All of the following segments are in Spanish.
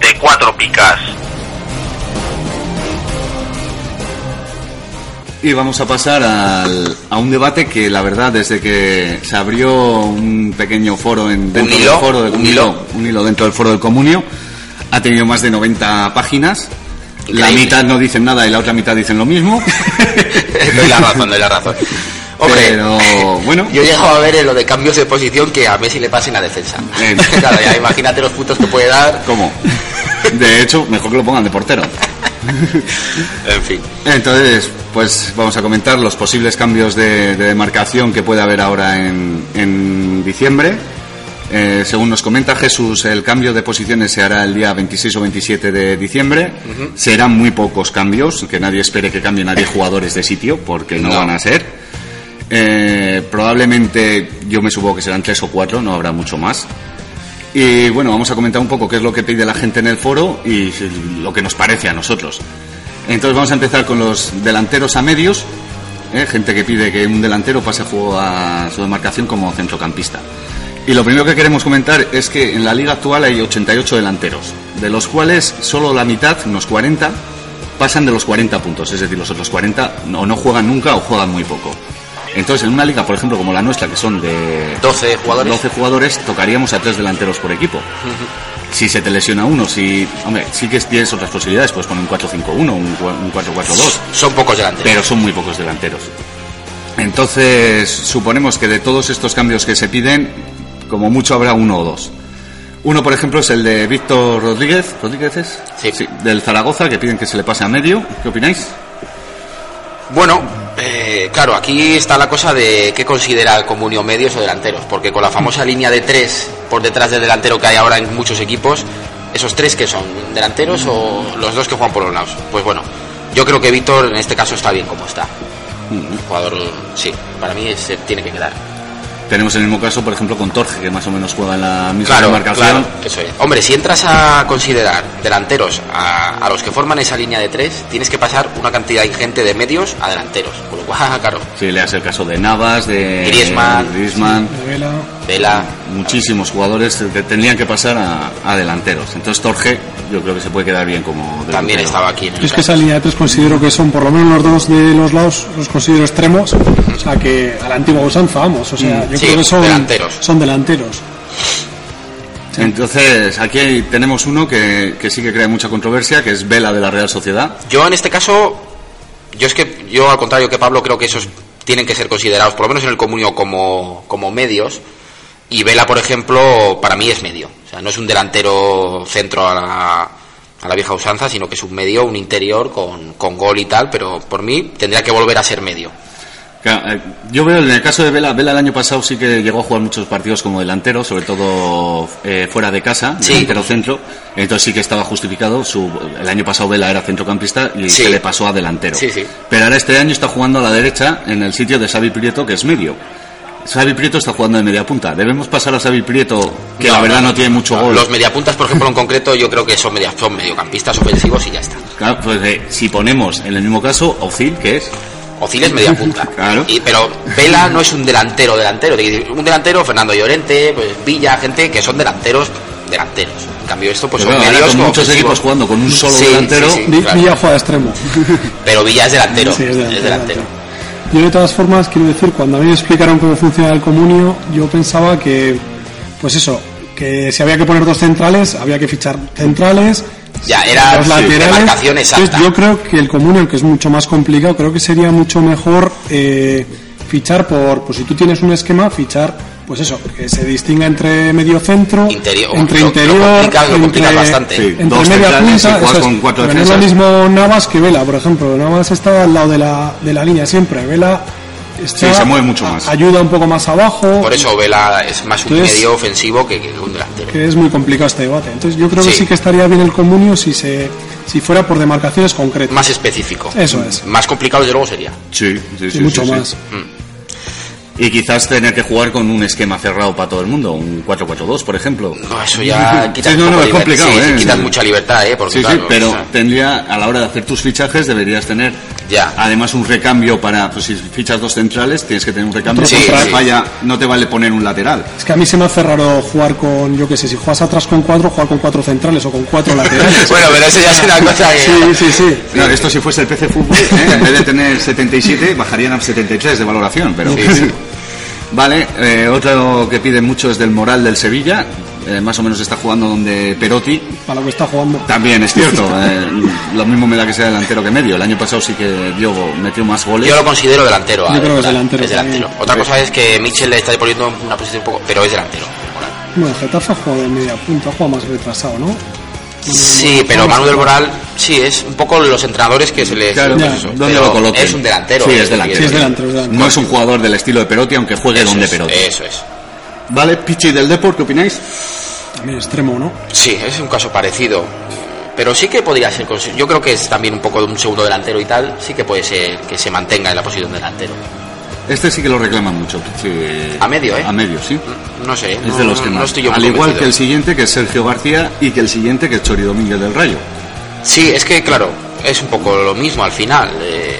de cuatro picas. Y vamos a pasar al- a un debate que la verdad desde que se abrió un pequeño foro en, dentro hilo? del foro del ¿Un hilo? un hilo dentro del foro del comunio ha tenido más de 90 páginas. La mitad no dicen nada y la otra mitad dicen lo mismo. doy la razón, doy la razón. Hombre, Pero bueno, yo llego a ver en lo de cambios de posición que a Messi le pasen a defensa. Eh. claro, ya imagínate los puntos que puede dar. ¿cómo? De hecho, mejor que lo pongan de portero. En fin. Entonces, pues vamos a comentar los posibles cambios de, de demarcación que puede haber ahora en, en diciembre. Eh, según nos comenta Jesús, el cambio de posiciones se hará el día 26 o 27 de diciembre. Serán muy pocos cambios, que nadie espere que cambien a 10 jugadores de sitio, porque no, No. van a ser. Eh, probablemente yo me supongo que serán tres o cuatro, no habrá mucho más. Y bueno, vamos a comentar un poco qué es lo que pide la gente en el foro y lo que nos parece a nosotros. Entonces vamos a empezar con los delanteros a medios, ¿eh? gente que pide que un delantero pase a, juego a su demarcación como centrocampista. Y lo primero que queremos comentar es que en la liga actual hay 88 delanteros, de los cuales solo la mitad, unos 40, pasan de los 40 puntos, es decir, los otros 40 o no juegan nunca o juegan muy poco. Entonces, en una liga, por ejemplo, como la nuestra, que son de 12 jugadores. 12 jugadores, tocaríamos a tres delanteros por equipo. Si se te lesiona uno, si. Hombre, sí que tienes otras posibilidades, puedes poner un 4-5-1, un cua- un 4-4-2, Son pocos delanteros. pero son muy pocos delanteros. Entonces, suponemos que de todos estos cambios que se piden, como mucho habrá uno o dos. Uno, por ejemplo, es el de Víctor Rodríguez. ¿Rodríguez es? Sí. Del Zaragoza, que piden que se le pase a medio. ¿Qué opináis? Bueno, eh, claro, aquí está la cosa de qué considera comunio medios o delanteros, porque con la famosa línea de tres por detrás del delantero que hay ahora en muchos equipos, esos tres que son delanteros o los dos que juegan por los lados. Pues bueno, yo creo que Víctor en este caso está bien como está. Un jugador, sí, para mí se tiene que quedar. Tenemos el mismo caso, por ejemplo, con Torge, que más o menos juega en la misma Claro, demarcación. claro, eso es. Hombre, si entras a considerar delanteros a, a los que forman esa línea de tres, tienes que pasar una cantidad ingente de medios a delanteros. Con lo cual, claro, Si leas el caso de Navas, de Griezmann. Griezmann, De Vela. Vela, muchísimos jugadores que tendrían que pasar a, a delanteros. Entonces Torge, yo creo que se puede quedar bien como delantero. también estaba aquí. En el Yo es que esa línea de tres considero que son por lo menos los dos de los lados, los considero extremos, o sea que a la antigua usanza vamos, o sea, yo Sí, creo que son delanteros. Son delanteros. Entonces aquí tenemos uno que, que sí que crea mucha controversia, que es Vela de la Real Sociedad. Yo en este caso, yo es que, yo al contrario que Pablo, creo que esos tienen que ser considerados, por lo menos en el comunio, como, como medios. Y Vela, por ejemplo, para mí es medio. Sea, no es un delantero centro a la, a la vieja usanza, sino que es un medio, un interior con, con gol y tal, pero por mí tendría que volver a ser medio. Eh, Yo veo en el caso de Vela, Vela el año pasado sí que llegó a jugar muchos partidos como delantero, sobre todo eh, fuera de casa, Sí. delantero centro. Entonces sí que estaba justificado. Su, el año pasado Vela era centrocampista y Sí. se le pasó a delantero. Sí, sí. Pero ahora este año está jugando a la derecha en el sitio de Xavi Prieto, que es medio. Xavi Prieto está jugando de media punta. Debemos pasar a Xavi Prieto, que la verdad no, tiene mucho gol. Los mediapuntas, por ejemplo, en concreto, yo creo que son, media, son mediocampistas ofensivos y ya está. Claro, pues eh, si ponemos en el mismo caso Ozil, que es Ozil es media punta. Claro. Y, pero Vela no es un delantero delantero. Un delantero, Fernando Llorente, pues Villa, gente que son delanteros delanteros. En cambio esto pues Pero son medios con muchos ofensivos. equipos jugando con un solo Sí, delantero. sí, sí. Vi- claro. Villa juega extremo. Pero Villa es delantero. Sí, es delantero. Yo de todas formas quiero decir, cuando a mí me explicaron cómo funciona el comunio, yo pensaba que, pues eso, que si había que poner dos centrales, había que fichar centrales. Ya, era dos laterales. Entonces, yo creo que el comunio, que es mucho más complicado, creo que sería mucho mejor eh, fichar por, pues si tú tienes un esquema, fichar, pues eso, que se distinga entre medio centro, Interior- entre lo- lo interior, lo complicas entre- bastante. Sí, entre dos media punta, eso es. con cuatro Pero no es lo mismo Navas que Vela, por ejemplo. Navas está al lado de la, de la línea siempre. Vela está- Sí, se mueve mucho más. Ayuda un poco más abajo. Por eso Vela es más un Entonces- medio ofensivo que, que un delantero. que es muy complicado este debate. Entonces yo creo que Sí. sí que estaría bien el comunio si se si fuera por demarcaciones concretas. Más específico. Eso es. Más complicado desde luego sería. Sí, sí, y sí. mucho sí, sí. Y quizás tener que jugar con un esquema cerrado para todo el mundo, un 4-4-2, por ejemplo. No, eso ya quita Sí, no, no, es complicado, sí, sí, ¿eh? quitas mucha libertad, ¿eh? Porque Sí, sí, pero o sea, tendría, a la hora de hacer tus fichajes, deberías tener Ya. además un recambio para, pues si fichas dos centrales, tienes que tener un recambio. Central. falla, no te vale poner un lateral. Es que a mí se me hace raro jugar con, yo qué sé, si juegas atrás con cuatro, jugar con cuatro centrales o con cuatro laterales. bueno, pero eso ya es una cosa que... sí, sí, sí. Claro, esto si fuese el PC Fútbol, ¿eh? en vez de tener 77, bajarían a 73 de valoración, pero... Vale, eh, otro que pide mucho es del moral del Sevilla, eh, más o menos está jugando donde Perotti, Para lo que está jugando. también es cierto, eh, lo mismo me da que sea delantero que medio, el año pasado sí que dio, metió más goles. Yo lo considero delantero. Yo creo que es a- delantero Es delantero. también. Otra cosa es que Mitchell le está poniendo en una posición un poco... Pero es delantero. Bueno, el Getafe ha jugado de media punta, ha jugado más retrasado, ¿no? Sí, pero Manuel Moral, sí, es un poco los entrenadores que se les... Claro, pues eso, ¿dónde pero lo coloquen? Es un delantero. Sí, es eso delantero. Sí, es quiere delantero, es delantero. No es un jugador del estilo de Perotti, aunque juegue decir. donde Eso es, Perotti. Eso es. Vale, Pichi del Deport, ¿qué opináis? También extremo, ¿no? Sí, es un caso parecido. Pero sí que podría ser. Yo creo que es también un poco de un segundo delantero y tal. Sí que puede ser que se mantenga en la posición de delantero. Este sí que lo reclaman mucho. A medio, ¿eh? A medio, sí. No sé. Es no, de los que no más. estoy yo muy Al igual convencido. que el siguiente, que es Sergio García, y que el siguiente, que es Chori Domínguez del Rayo. Sí, es que claro, es un poco lo mismo al final. eh,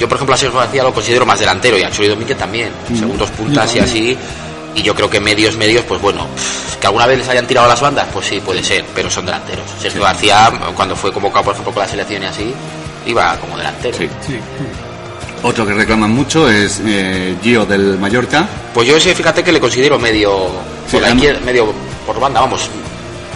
yo, por ejemplo, a Sergio García lo considero más delantero y a Chori Domínguez también. Mm. Segundos puntas y así. Y yo creo que medios, medios, pues bueno, que alguna vez les hayan tirado a las bandas, pues sí, puede ser, pero son delanteros. Sergio García, cuando fue convocado, por ejemplo, con la selección y así, iba como delantero. Sí. Sí. Otro que reclaman mucho es eh, Gio del Mallorca. Pues yo ese, fíjate que le considero medio Sí, por la medio por banda, vamos.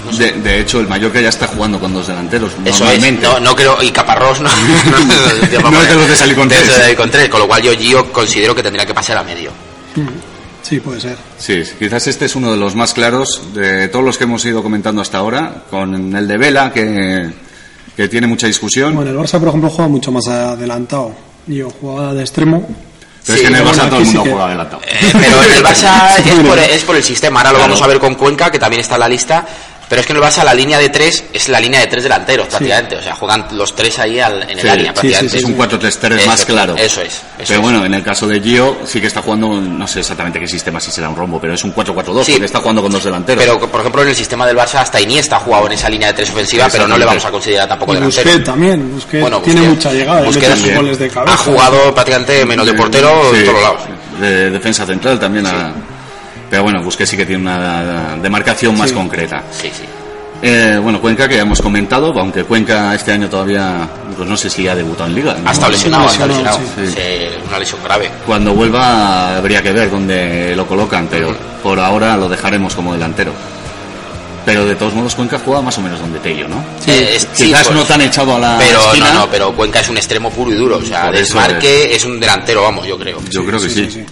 No sé. De, de hecho, el Mallorca ya está jugando con dos delanteros. Eso es, normalmente. no, no creo, y Caparrós no, No es de los de salir con de tres. los de salir con tres, con lo cual yo Gio considero que tendría que pasar a medio. Sí, puede ser. Sí, quizás este es uno de los más claros de todos los que hemos ido comentando hasta ahora, con el de Vela, que, que tiene mucha discusión. Bueno, el Barça, por ejemplo, juega mucho más adelantado. Yo jugaba de extremo. pero sí, es que en el bueno, Barça todo el mundo que- juega adelantado. Eh, pero en el Barça es por, es por el sistema. Ahora lo Claro. vamos a ver con Cuenca, que también está en la lista. Pero es que en el Barça la línea de tres es la línea de tres delanteros prácticamente. O sea, juegan los tres ahí al- en el Sí, área sí, prácticamente. es un 4-3-3 Eso más claro. Eso es. eso pero es. bueno, en el caso de Gio sí que está jugando, no sé exactamente qué sistema, si será un rombo, pero es un 4-4-2, Sí. porque está jugando con dos delanteros. Pero, por ejemplo, en el sistema del Barça hasta Iniesta ha jugado en esa línea de tres ofensiva, pero no le vamos a considerar tampoco Y delantero. Busquets también. Busquets Bueno, tiene mucha llegada. sus también. goles de cabeza. Ha jugado prácticamente menos de portero Sí, en todos lados. De defensa central también. ha- Pero bueno, Busquets sí que tiene una demarcación más Sí. concreta. Sí, sí. Eh, bueno, Cuenca, que ya hemos comentado, aunque Cuenca este año todavía, pues no sé si ha debutado en Liga. ¿no? Ha estado lesionado, ha estado lesionado, sí. Sí, una lesión grave. Cuando vuelva habría que ver dónde lo colocan, pero por ahora lo dejaremos como delantero. Pero de todos modos Cuenca juega más o menos donde Tello, ¿no? Eh, es- sí, Quizás pues, no tan echado a la Pero esquina. no, no, pero Cuenca es un extremo puro y duro. O sea, Por eso desmarque es un delantero, vamos, yo creo. Yo creo que sí.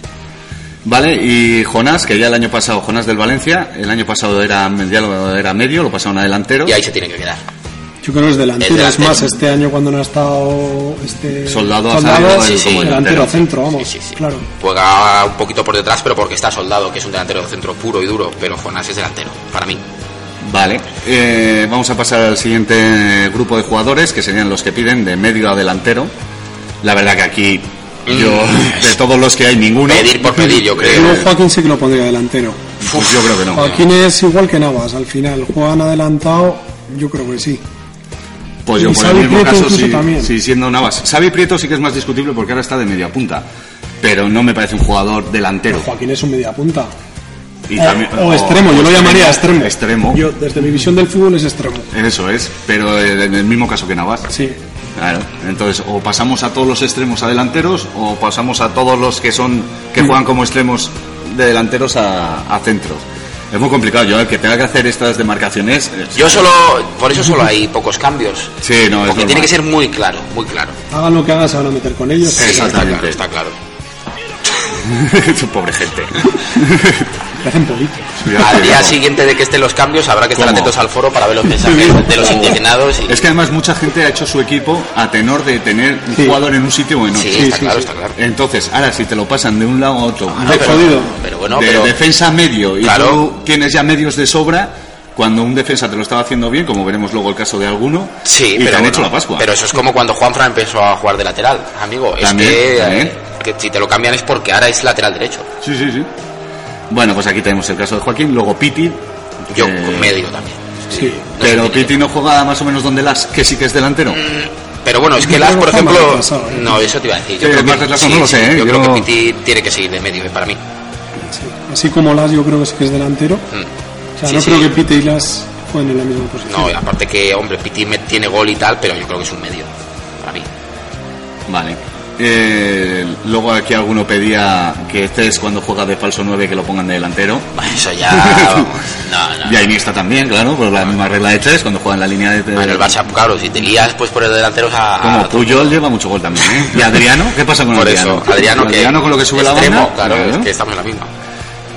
Sí, sí. Vale, y Jonás, que ya el año pasado, Jonás del Valencia, el año pasado era, ya lo- era medio, lo pasaron a delantero. Y ahí se tiene que quedar. Yo creo que es delantero. Es más, este año cuando no ha estado este Soldado ha salido él como delantero delantero. centro, vamos. Sí, sí, sí. Claro. Juega un poquito por detrás, pero porque está soldado, que es un delantero de centro puro y duro. Pero Jonás es delantero, para mí. Vale, eh, vamos a pasar al siguiente grupo de jugadores, que serían los que piden de medio a delantero. La verdad que aquí, yo, de todos los que hay, ninguno. Pedir por pedir, yo creo. Yo Joaquín sí que lo pondría delantero. Pues yo creo que no. Joaquín es igual que Navas, al final. Juegan adelantado, yo creo que sí. Pues yo Y por el mismo Prieto caso, sí, también. sí, siendo Navas. Xavi Prieto sí que es más discutible porque ahora está de media punta. Pero no me parece un jugador delantero. Joaquín es un media punta. Y O- también- o, extremo, yo lo llamaría extremo. Extremo. Yo, desde mi visión del fútbol, es extremo. Eso es, pero en el mismo caso que Navas. Sí. Claro, entonces o pasamos a todos los extremos a delanteros o pasamos a todos los que son que juegan como extremos de delanteros a, a centros. Es muy complicado, yo el que tenga que hacer estas demarcaciones. Yo solo, por eso solo hay pocos cambios. Sí, no, es Porque tiene que ser muy claro, muy claro. Hagan lo que hagan, se van a meter con ellos. Sí. Exactamente. Está claro. Está claro. Pobre gente. parecen políticos. Al día siguiente de que estén los cambios habrá que estar ¿Cómo? atentos al foro para ver los mensajes de los indignados. Y... Es que además mucha gente ha hecho su equipo a tenor de tener un Sí. jugador en un sitio o en otro. Sí, Sí, está sí, claro, sí. está claro. Entonces, ahora si te lo pasan de un lado a otro, Ah, no, pero, jodido. pero bueno, de pero defensa a medio, y Claro. tú tienes ya medios de sobra, cuando un defensa te lo estaba haciendo bien, como veremos luego el caso de alguno, sí, y pero te han bueno, hecho la Pascua. Pero eso es como cuando Juanfran empezó a jugar de lateral, amigo. Es También, que, también. eh, que si te lo cambian es porque ahora es lateral derecho. Sí, sí, sí. Bueno, pues aquí tenemos el caso de Joaquín, luego Piti. Yo que- con medio también. Sí. Pero No Piti no juega más o menos donde las, que sí que es delantero. Pero bueno, es que Yo Las, creo por que ejemplo, ¿eh? no, eso te iba a decir. Sí, no lo sé, ¿eh? Yo, creo Yo- que Piti tiene que seguir de medio, eh, para mí. Sí. Así como Las, yo creo que sí que es delantero. Mm. O sea, Sí, no sí. creo que Pite y Las jueguen en la misma posición. No, y aparte que, hombre, Piti tiene gol y tal, pero yo creo que es un medio, para mí. Vale. Eh, luego aquí alguno pedía que este es cuando juega de falso 9 que lo pongan de delantero. Bueno, Eso ya, no, no. Y Iniesta también, claro, por la misma regla de tres, cuando juega en la línea de... Bueno, el Barça, claro, si te lías, pues por el delantero a... Como Puyol lleva mucho gol también, ¿eh? ¿Y Adriano? ¿Qué pasa con Por Adriano? eso, Adriano que... Adriano con lo que sube la banda. Claro, claro. es que estamos en la misma.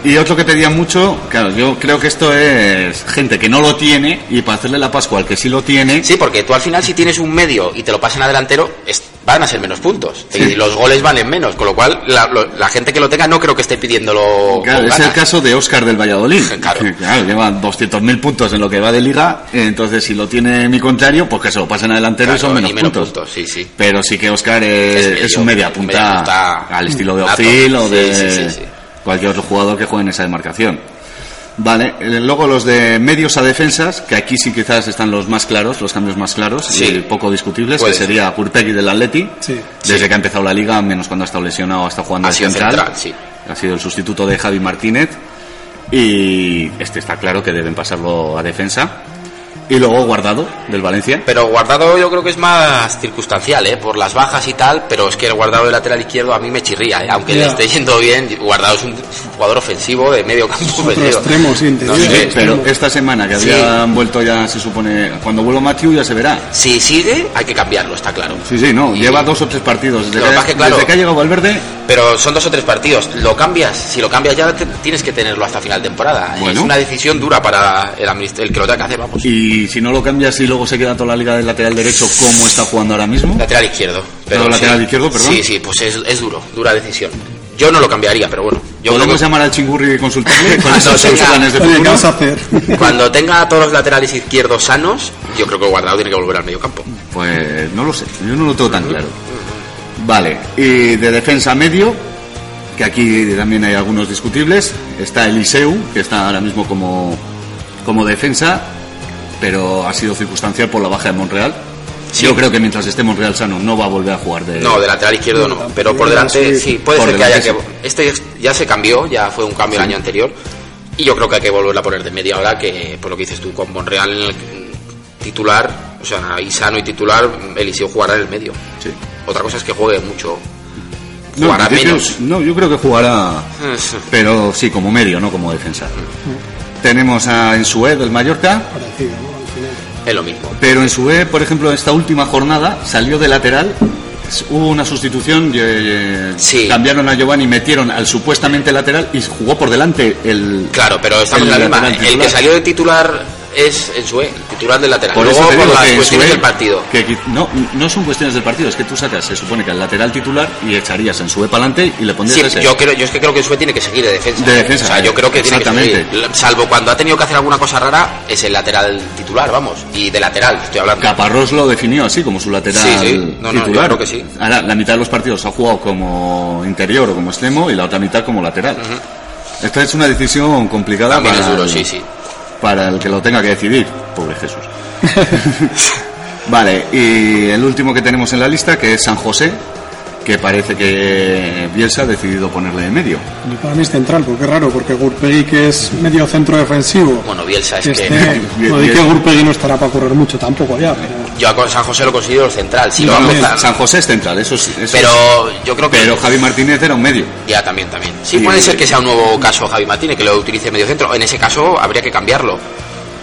Y otro que pedía mucho, claro, yo creo que esto es gente que no lo tiene y para hacerle la Pascua al que sí lo tiene, Sí, porque tú al final si tienes un medio y te lo pasan a delantero, es- van a ser menos puntos. Sí. Y los goles valen menos, con lo cual la, lo- la gente que lo tenga no creo que esté pidiéndolo Claro, es el caso de Oscar del Valladolid. Claro. Que, claro, lleva 200.000 puntos en lo que va de liga, entonces si lo tiene mi contrario, pues que se lo pasen a delantero y son menos, y menos puntos. puntos, sí, sí. Pero sí que Oscar es, Es medio, es un media punta, media punta al estilo de. Ozil o de sí. Cualquier otro jugador que juegue en esa demarcación. Vale, eh, luego los de medios a defensas, que aquí sí quizás están los más claros, los cambios más claros Sí. y poco discutibles, que ser. sería Kurpegi del Atleti, Sí. desde Sí. que ha empezado la liga, menos cuando ha estado lesionado, ha estado jugando Ha de sido central. central, sí. Ha sido el sustituto de Javi Martínez y este está claro que deben pasarlo a defensa. Y luego Guardado del Valencia. Pero Guardado yo creo que es más circunstancial, ¿eh? Por las bajas y tal, pero es que el Guardado de lateral izquierdo a mí me chirría, ¿eh? Aunque le esté yendo bien, Guardado es un jugador ofensivo de medio campo extremo, sí, interior. No Sí, sé, pero esta semana que Sí. habían vuelto ya, se supone, cuando vuelva Matthew ya se verá. Si sigue, hay que cambiarlo, está claro. Sí, sí, no, Y- lleva dos o tres partidos. Desde, que, que, claro- desde que ha llegado Valverde, Pero son dos o tres partidos. Lo cambias, si lo cambias ya te- tienes que tenerlo hasta final de temporada. Bueno. Es una decisión dura para el, el que lo tenga que hacer, vamos. y si no lo cambias y luego se queda toda la liga del lateral derecho, como está jugando ahora mismo. Lateral izquierdo. Pero lateral izquierdo, perdón. Sí, sí, pues es, es duro, dura decisión. Yo no lo cambiaría, pero bueno. Yo creo ¿Podemos que llamar al chingurri y consultarle con Cuando tenga- planes de Oye, ¿qué futuro? vas a hacer? cuando tenga a todos los laterales izquierdos sanos, yo creo que el guardado tiene que volver al medio campo. Pues no lo sé, yo no lo tengo tan claro. Vale, y de defensa medio, que aquí también hay algunos discutibles, está Eliseu, que está ahora mismo como, como defensa, pero ha sido circunstancial por la baja de Monreal. Sí. Yo creo que mientras esté Monreal sano no va a volver a jugar de... No, de lateral izquierdo no, pero por delante sí. sí, puede ser que haya que... Este ya se cambió, ya fue un cambio el año anterior, y yo creo que hay que volverla a poner de media hora, que por lo que dices tú, con Monreal en el titular, o sea, y sano y titular, Eliseo jugará en el medio. Sí. Otra cosa es que juegue mucho, No, jugará en principio, menos. no, yo creo que jugará, pero sí, como medio, no como defensa. Tenemos a Ensue del Mallorca, Parecido, ¿no? Es lo mismo. Pero en su E, por ejemplo, esta última jornada salió de lateral. Hubo una sustitución, eh, Sí. cambiaron a Giovanni, metieron al supuestamente lateral y jugó por delante el. Claro, pero estamos el en la misma. El que salió de titular es en su el titular del lateral. Por Luego eso te por las que cuestiones Sue- del partido. que no, no son cuestiones del partido, es que tú sacas, se supone que al lateral titular y echarías en Sue para adelante y le pondrías Sí, ese. yo creo, yo es que creo que Sue tiene que seguir de defensa. De defensa, O sea, yo creo que tiene que seguir. Salvo cuando ha tenido que hacer alguna cosa rara, es el lateral titular, vamos. Y de lateral, estoy hablando. Caparrós lo definió así, como su lateral Sí, sí. No, no, yo titular. creo que sí. Ahora, la mitad de los partidos ha jugado como interior o como extremo y la otra mitad como lateral. Esta es una decisión complicada También para es duro, el- sí, sí. Para el que lo tenga que decidir. Pobre Jesús. vale, y el último que tenemos en la lista, que es San José, que parece que Bielsa ha decidido ponerle en medio. Y para mí es central, porque es raro, porque Gurpegui, que es medio centro defensivo, Bueno, Bielsa es que Bien, no di que Gurpegui no estará para correr mucho tampoco ya, pero Yo a con San José lo considero central. Si lo No, empezar- San José es central, eso es. eso Pero yo creo es- que... pero Javi Martínez era un medio. Ya, también, también. Sí, Y- puede ser que sea un nuevo caso Javi Martínez, que lo utilice medio centro. En ese caso habría que cambiarlo.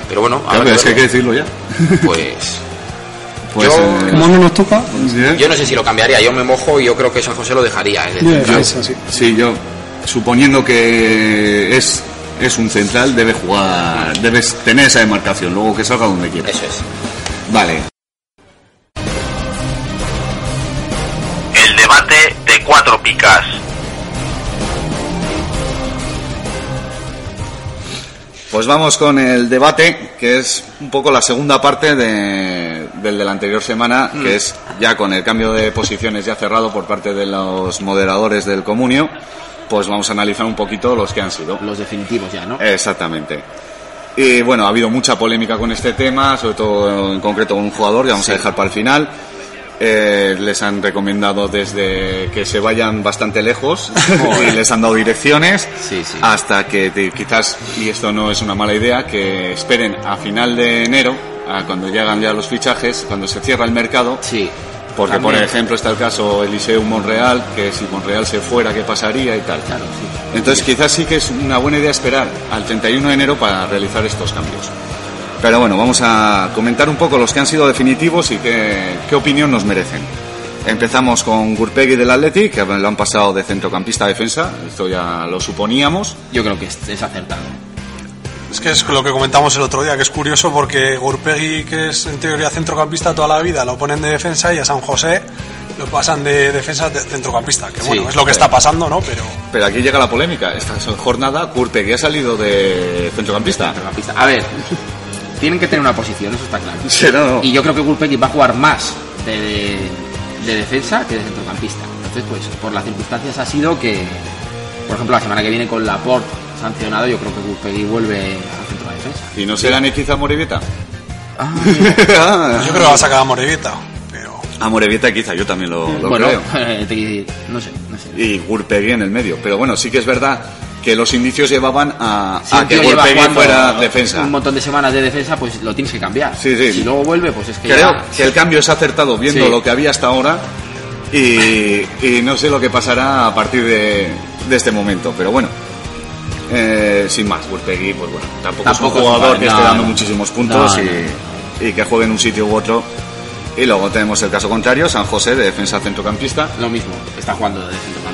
Pero bueno, Claro, es que hay que decirlo ya. pues Pues, Yo- eh, como no nos toca, sí, yo no sé si lo cambiaría. Yo me mojo y yo creo que San José lo dejaría. eh, defensa, sí. Sí, yo, suponiendo que es es un central, debe jugar, debes tener esa demarcación, luego que salga donde quiera. Eso es. Vale. Cuatro picas. Pues vamos con el debate, que es un poco la segunda parte de- del de la anterior semana, que es ya con el cambio de posiciones ya cerrado por parte de los moderadores del comunio, pues vamos a analizar un poquito los que han sido. Los definitivos ya, ¿no? Exactamente. Y bueno, ha habido mucha polémica con este tema, sobre todo en concreto con un jugador que vamos a dejar para el final. Eh, les han recomendado desde que se vayan bastante lejos y les han dado direcciones Sí, sí. hasta que te- quizás, y esto no es una mala idea, que esperen a final de enero, a cuando llegan ya los fichajes, cuando se cierra el mercado, Sí. porque por También. ejemplo está el caso Eliseu Monreal, que si Monreal se fuera, ¿qué pasaría y tal? Claro, sí. Entonces quizás sí que es una buena idea esperar al 31 de enero para realizar estos cambios. Pero bueno, vamos a comentar un poco los que han sido definitivos y qué, qué opinión nos merecen. Empezamos con Gurpegui del Athletic, que lo han pasado de centrocampista a defensa, esto ya lo suponíamos. Yo creo que es, es acertado. Es que es lo que comentamos el otro día, que es curioso porque Gurpegui, que es en teoría centrocampista toda la vida, lo ponen de defensa y a San José lo pasan de defensa a de- centrocampista. Que Sí, bueno, es lo que está pasando, ¿no? Pero Pero aquí llega la polémica. Esta jornada Gurpegui ha salido de centrocampista. Centrocampista. A ver, tienen que tener una posición, eso está claro. Sí, no, no. Y yo creo que Gulpegui va a jugar más de, de- de defensa que de centrocampista. Entonces, pues, por las circunstancias ha sido que, por ejemplo, la semana que viene con Laporte sancionado, yo creo que Gulpegui vuelve al centro de defensa. ¿Y no será Nequiza a Morevieta? Ah, yo creo que va a sacar a. Pero a Morevieta quizá yo también lo, lo bueno, creo. te- no sé, no sé. Y Gurpegui en el medio. Pero bueno, sí que es verdad que los indicios llevaban a, Si a un que jugando fuera defensa. Un montón de semanas de defensa, pues lo tienes que cambiar. Sí, sí. Si luego vuelve, pues es que Creo ya- que el cambio es acertado viendo Sí. lo que había hasta ahora y, y no sé lo que pasará a partir de, de este momento, pero bueno. eh, sin más, Gurpegui, pues bueno, tampoco, es un Tampoco es jugador un- que no, esté dando no. muchísimos puntos No, y, y que juegue en un sitio u otro. Y luego tenemos el caso contrario, San José, de defensa centrocampista. lo mismo, está jugando de, centrocamp-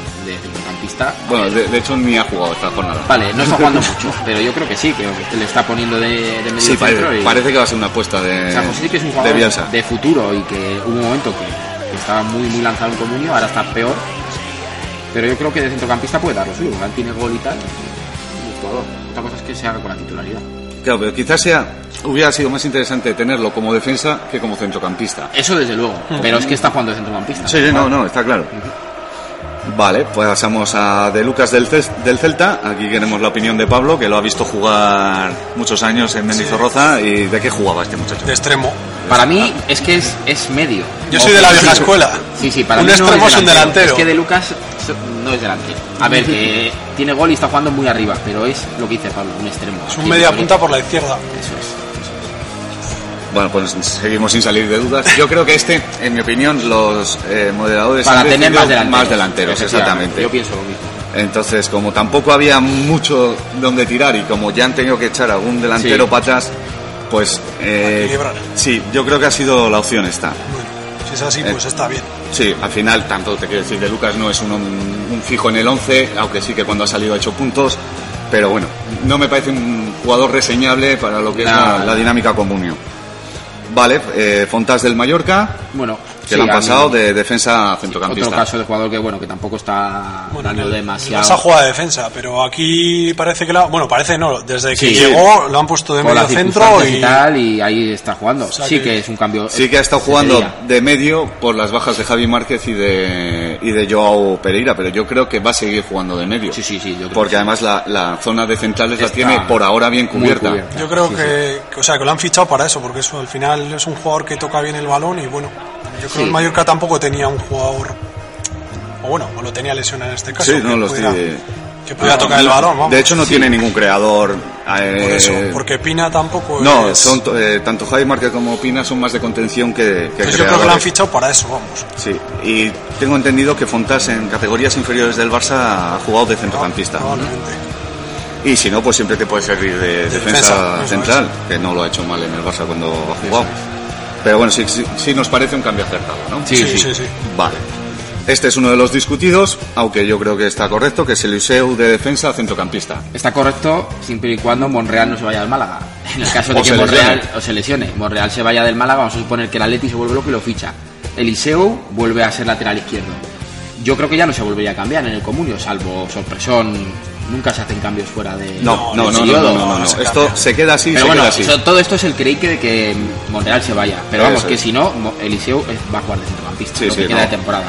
de centrocampista. Bueno, de, de hecho ni ha jugado esta jornada. Vale, no está jugando mucho, pero yo creo que sí, creo que le está poniendo de, de medio Sí, centro parece, y parece que va a ser una apuesta de, o sea, José sí que es un de jugador Bielsa. de, futuro y que hubo un momento que, que estaba muy muy lanzado en comunio, ahora está peor. Pero yo creo que de centrocampista puede dar lo suyo, tiene gol y tal. y jugador. Otra cosa es que se haga con la titularidad. Claro, pero quizás sea, hubiera sido más interesante tenerlo como defensa que como centrocampista. Eso desde luego, pero es que está jugando de centrocampista. Sí, sí, no, no, está claro. Vale, pues pasamos a De Lucas del, del Celta. Aquí queremos la opinión de Pablo, que lo ha visto jugar muchos años en Mendizorroza. ¿Y de qué jugaba este muchacho? de extremo. Para mí es que es, es medio. Yo soy de la vieja escuela. Sí, sí, para Un mí extremo no es un delantero. Es que de Lucas no es delantero. A ver, que tiene gol y está jugando muy arriba, pero es lo que dice Pablo, un extremo. Es un media punta por la izquierda. Eso es. Bueno, pues seguimos sin salir de dudas. Yo creo que este, en mi opinión, los eh, moderadores Para han tener más delanteros. más delanteros, Efectivamente, exactamente. Yo pienso lo mismo. Entonces, como tampoco había mucho donde tirar y como ya han tenido que echar algún delantero Sí. para atrás, pues eh, sí, yo creo que ha sido la opción esta. Bueno, si es así, Eh. pues está bien. Sí, al final, tanto te quiero decir, de Lucas no es un, un fijo en el 11, aunque sí que cuando ha salido ha hecho puntos, pero bueno, no me parece un jugador reseñable para lo que es la dinámica comunio. Vale, eh, Fontas del Mallorca, Bueno, que sí, le han mí- pasado de defensa a Otro centrocampista. caso de jugador que bueno que tampoco está Bueno, dando el- demasiado. Esa juega de defensa, pero aquí parece que la. Bueno, parece no, desde que Sí. llegó lo han puesto de medio centro y. y tal y ahí está jugando. sea sí que- que es un cambio. Sí que ha estado jugando de medio por las bajas de Javi Márquez y de, y de Joao Pereira, pero yo creo que va a seguir jugando de medio. Sí, sí, sí. Yo creo Porque además la, la zona de centrales la tiene por ahora bien cubierta. cubierta. Yo creo Sí, que, que, o sea, que lo han fichado para eso, porque eso al final es un jugador que toca bien el balón y bueno, yo creo Sí. que el Mallorca tampoco tenía un jugador, o bueno, o lo tenía lesionado en este caso, Sí, no que, lo pudiera, estoy- que pudiera tocar el balón, vamos. De hecho, no Sí. tiene ningún creador. eh, por eso, porque Pina tampoco No, es... son to- eh, tanto Javi Márquez como Pina son más de contención que, que yo creo que lo han fichado para eso, vamos. Sí, y tengo entendido que Fontas en categorías inferiores del Barça ha jugado de centrocampista. Y si no, pues siempre te puede servir de, defensa, central, que no lo ha hecho mal en el Barça cuando ha jugado. Pero bueno, sí, sí, sí nos parece un cambio acertado, ¿no? Sí, Sí, sí. sí, sí. Vale. Este es uno de los discutidos, aunque yo creo que está correcto, que es Eliseu de defensa centrocampista. Está correcto siempre y cuando Monreal no se vaya del Málaga. En el caso de O que Monreal lesione. o se lesione, Monreal se vaya del Málaga, vamos a suponer que el Atleti se vuelve loco y lo ficha. Eliseu vuelve a ser lateral izquierdo. Yo creo que ya no se volvería a cambiar en el comunio, salvo sorpresón. Nunca se hacen cambios fuera de. No, no, no, no, no, no, no, no. se Esto cambia. se queda así, Pero se bueno, queda así. eso- todo esto es el creíque de que Monreal se vaya. Pero vamos, Eso que es. si no, es- va a jugar de centrocampista. Sí, lo que sí, queda de temporada.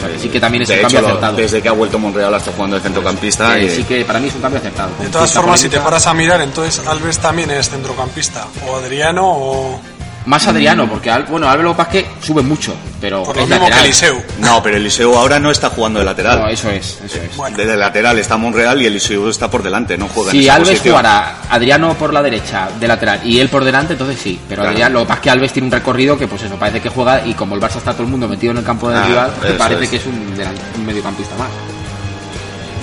Sea, que también es de un hecho, cambio acertado. desde que ha vuelto Monreal hasta jugando de centrocampista. Que y- sí que para mí es un cambio acertado. De todas formas, si te paras a mirar, entonces Alves también es centrocampista. O Adriano o. Más Adriano, porque Al- bueno, Álvaro lo que pasa es que sube mucho, pero Por lo es mismo que lateral. Eliseu. No, pero Eliseu ahora no está jugando de lateral. No, eso es, eso es. Bueno, De lateral está Monreal y Eliseu está por delante, no juega en Si esa Alves posición. jugara Adriano por la derecha de lateral y él por delante, entonces sí. Pero Claro. Adrián- lo que pasa es que Alves tiene un recorrido que, pues eso, parece que juega y como el Barça está todo el mundo metido en el campo del Ah, rival, parece es. que es un, un mediocampista más.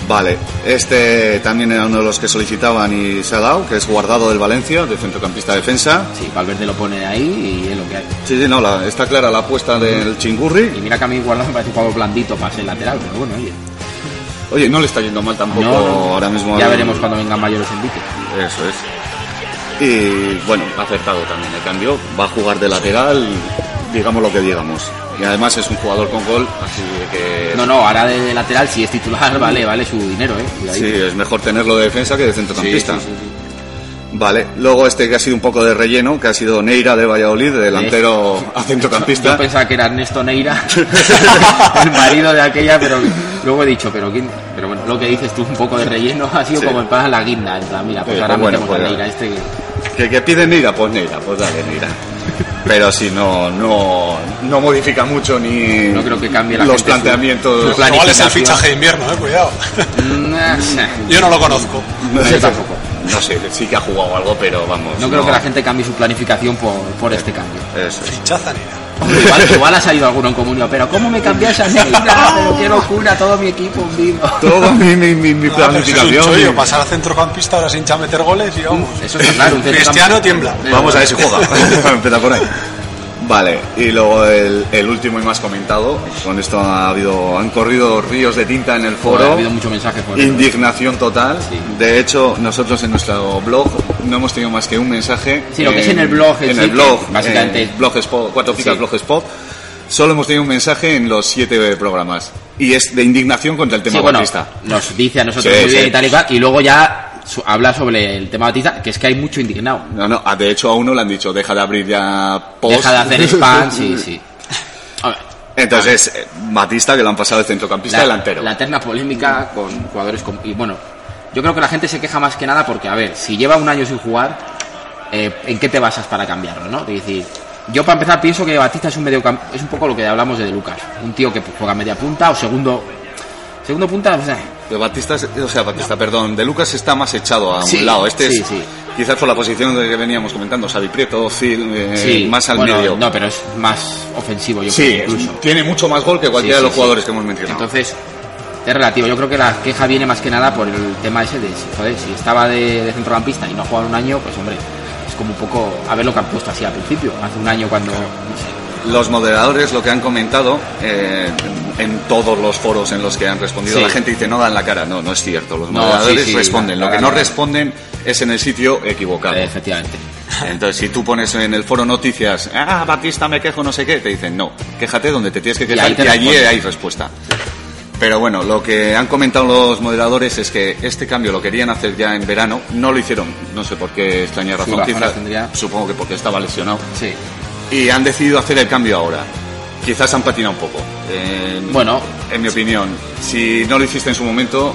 Vale, este también era uno de los que solicitaban y se ha dado, que es guardado del Valencia, de centrocampista defensa. Sí, Valverde lo pone ahí y es lo que hay. Sí, sí, no, la- está clara la apuesta del Chingurri. Y mira que a mí Guardado me parece un jugador blandito para ser lateral, pero bueno, oye. Oye, no le está yendo mal tampoco No, no, ahora mismo. Ya al- veremos cuando vengan mayores en Vique. Eso es. Y bueno, ha acertado también el cambio. Va a jugar de lateral, digamos lo que digamos. Y además es un jugador con gol, así que. No, no, ahora de, lateral si es titular, vale, vale su dinero, eh. Cuidadito. Sí, es mejor tenerlo de defensa que de centrocampista. sí, sí, sí. Vale, luego este que ha sido un poco de relleno, que ha sido Neira de Valladolid, de delantero a Yo centrocampista. pensaba que era Ernesto Neira, el marido de aquella, pero luego he dicho, pero quién, pero bueno, lo que dices tú, un poco de relleno, ha sido como en plan la guinda, en plan, mira, pues ahora pues bueno, metemos pues a. Neira, este que- Que, que pide Neira, pues Neira, pues dale Neira. Pero si no, no, no modifica mucho ni No creo que cambie la los planteamientos. su es el fichaje de invierno, eh, cuidado. Mm, Yo no lo conozco. No sé tampoco. No sé, sí que ha jugado algo, pero vamos. No creo que la gente cambie su planificación por, por este cambio. Eso. Fichaza igual, igual ha salido alguno en comunio, pero ¿cómo me cambias a Neira? Pero qué locura, todo mi equipo hundido. Todo mi, mi, mi, mi No, es un planificación. chollo, pasar a centrocampista ahora sin hincha meter goles y vamos. Eso está claro. Cristiano tiembla. Vamos a ver si juega. Empieza por ahí. Vale, y luego el, el último y más comentado. Con esto ha habido, han corrido ríos de tinta en el foro. ha habido mucho mensaje por Indignación total. Sí. De hecho, nosotros en nuestro blog no hemos tenido más que un mensaje. Sí, lo que es en el blog, En sí, el blog, básicamente- en Blogspot, cuatro picas Sí. Blogspot. Solo hemos tenido un mensaje en los siete programas. Y es de indignación contra el tema bueno, Batista. nos dice a nosotros muy bien y tal y cual, y luego ya habla sobre el tema Batista, que es que hay mucho indignado. No, no, ah, de hecho a uno le han dicho, deja de abrir ya post. Deja de hacer spam, sí, sí. A ver, Entonces, eh, Batista, que lo han pasado de centrocampista a delantero. la eterna polémica con jugadores con- y bueno, yo creo que la gente se queja más que nada porque, a ver, si lleva un año sin jugar, eh, ¿en qué te basas para cambiarlo, no? Es decir, yo para empezar pienso que Batista es un medio es un poco lo que hablamos de, de Lucas, un tío que juega media punta o segundo segundo punta, o sea, De Batista, o sea, Batista, perdón, de Lucas está más echado a Sí, un lado. Este sí, es, sí. quizás por la posición de que veníamos comentando, Xavi Prieto, Phil, eh, más al bueno, medio. No, pero es más ofensivo, yo sí, creo incluso. tiene mucho más gol que cualquiera de los jugadores que hemos mencionado. Entonces, es relativo. Yo creo que la queja viene más que nada por el tema ese de, si, joder, si estaba de, de centrocampista y no ha jugado un año, pues hombre, es como un poco a ver lo que han puesto así al principio, hace un año cuando... no sé. Los moderadores lo que han comentado eh, en todos los foros en los que han respondido, Sí. la gente dice no dan la cara. No, no es cierto. Los No, moderadores sí, sí, responden. Lo que no responden es en el sitio equivocado. Eh, efectivamente. Entonces, si tú pones en el foro noticias, ah, Batista me quejo, no sé qué, te dicen, no, quéjate donde te tienes que quejar, que allí hay respuesta. Pero bueno, lo que han comentado los moderadores es que este cambio lo querían hacer ya en verano, no lo hicieron, no sé por qué extraña razón, tendría. supongo que porque estaba lesionado, Sí. Y han decidido hacer el cambio ahora. Quizás han patinado un poco. Eh, Bueno. en mi opinión, si no lo hiciste en su momento,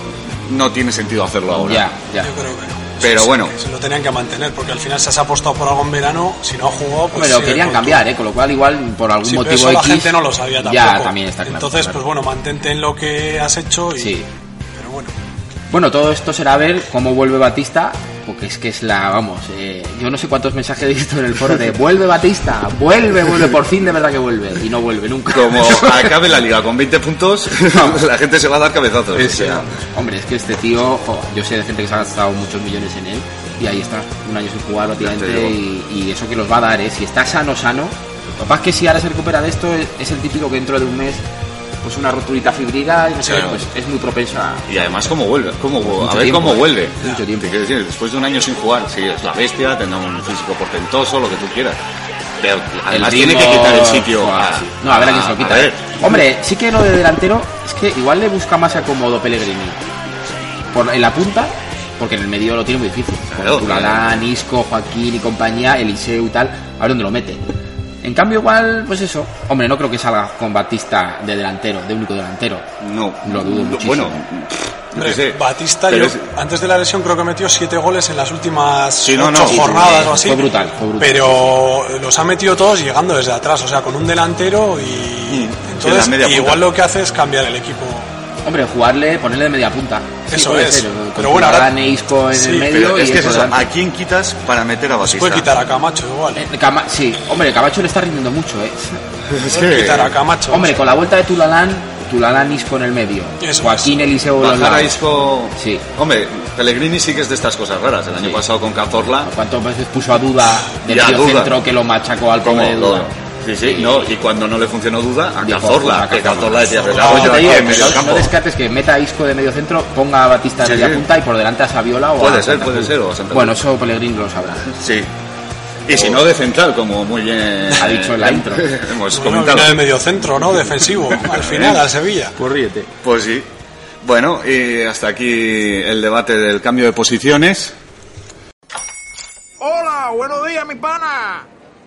no tiene sentido hacerlo ahora. Ya, ya. Yo creo que no. Pero bueno. Se lo tenían que mantener porque al final se has apostado por algo en verano. Si no jugó, pues. Sigue querían con cambiar, ¿eh? Con lo cual igual por algún Sí, pero motivo eso la X... gente no lo sabía tampoco. Ya, también está claro. Entonces, pues bueno, mantente en lo que has hecho y. Sí. Pero bueno. Bueno, todo esto será ver cómo vuelve Batista, porque es que es la, vamos, eh, yo no sé cuántos mensajes he visto en el foro de vuelve Batista, vuelve, vuelve, por fin de verdad que vuelve, y no vuelve nunca. Como acabe la liga con 20 puntos, la gente se va a dar cabezazos. o sea. Hombre, es que este tío, jo, yo sé de gente que se ha gastado muchos millones en él, y ahí está, un año sin jugar prácticamente, y, y eso que los va a dar, ¿eh? Si está sano, sano, lo que pasa es que si ahora se recupera de esto, es, es el típico que dentro de un mes pues una roturita fibril y no sé, Claro. pues es muy propenso a... Y además cómo vuelve, cómo, a ver tiempo, cómo vuelve. Mucho tiempo. Te decir, después de un año sin jugar, sí, es la bestia, tendrá un físico portentoso, lo que tú quieras. Pero además tiene que quitar el sitio joder, a, sí. No, a ver a quién se lo quita. Hombre, sí que lo de delantero es que igual le busca más acomodo Pellegrini. Por, en la punta, porque en el medio lo tiene muy difícil. Claro, Tulalán, Isco, Joaquín y compañía, Eliseu y tal, a ver dónde lo mete. En cambio, igual, pues eso. Hombre, no creo que salga con Batista de delantero, de único delantero. No, Lo dudo muchísimo. Bueno, no Hombre, sé. Batista, Pero yo, es- antes de la lesión, creo que metió siete goles en las últimas Sí, no, ocho no, jornadas o así. fue brutal, fue brutal. Pero los ha metido todos llegando desde atrás, o sea, con un delantero y. Mm, sí, Entonces, igual lo que hace es cambiar el equipo. Hombre, jugarle, ponerle de media punta. Sí, Eso es. ser, con Pero bueno, ahora- e en Sí, el medio Pero y es que es eso delante. ¿a quién quitas para meter a Batista? Puede quitar a Camacho igual. Eh, Cama- sí, hombre, Camacho le está rindiendo mucho, ¿eh? Es que quitar a Camacho. Hombre, con la vuelta de Tulalán, Tulalán Isco en el medio. Eso Joaquín Eliseo bajar a. Isco... Sí. Hombre, Pellegrini sí que es de estas cosas raras. El año Sí. pasado con Cazorla... ¿Cuántas veces puso a duda de Ya, medio Duda. centro que lo machacó al de duda? Sí, sí, no, y cuando no le funcionó duda, a Cazorla, pues, a que Cazorla. Decía, pues No, descartes que meta a Isco de medio centro, ponga a Batista de media sí. punta y por delante a Saviola o Puede a ser, puede ser. Bueno, eso Pellegrini lo sabrá. Sí. Y si no de central, como muy bien Ha dicho en la intro. hemos Bueno, comentado. del medio centro, ¿no? Defensivo. Al final, al Sevilla. Corriete. Pues sí. Bueno, y hasta aquí el debate del cambio de posiciones. Hola, buenos días, mi pana.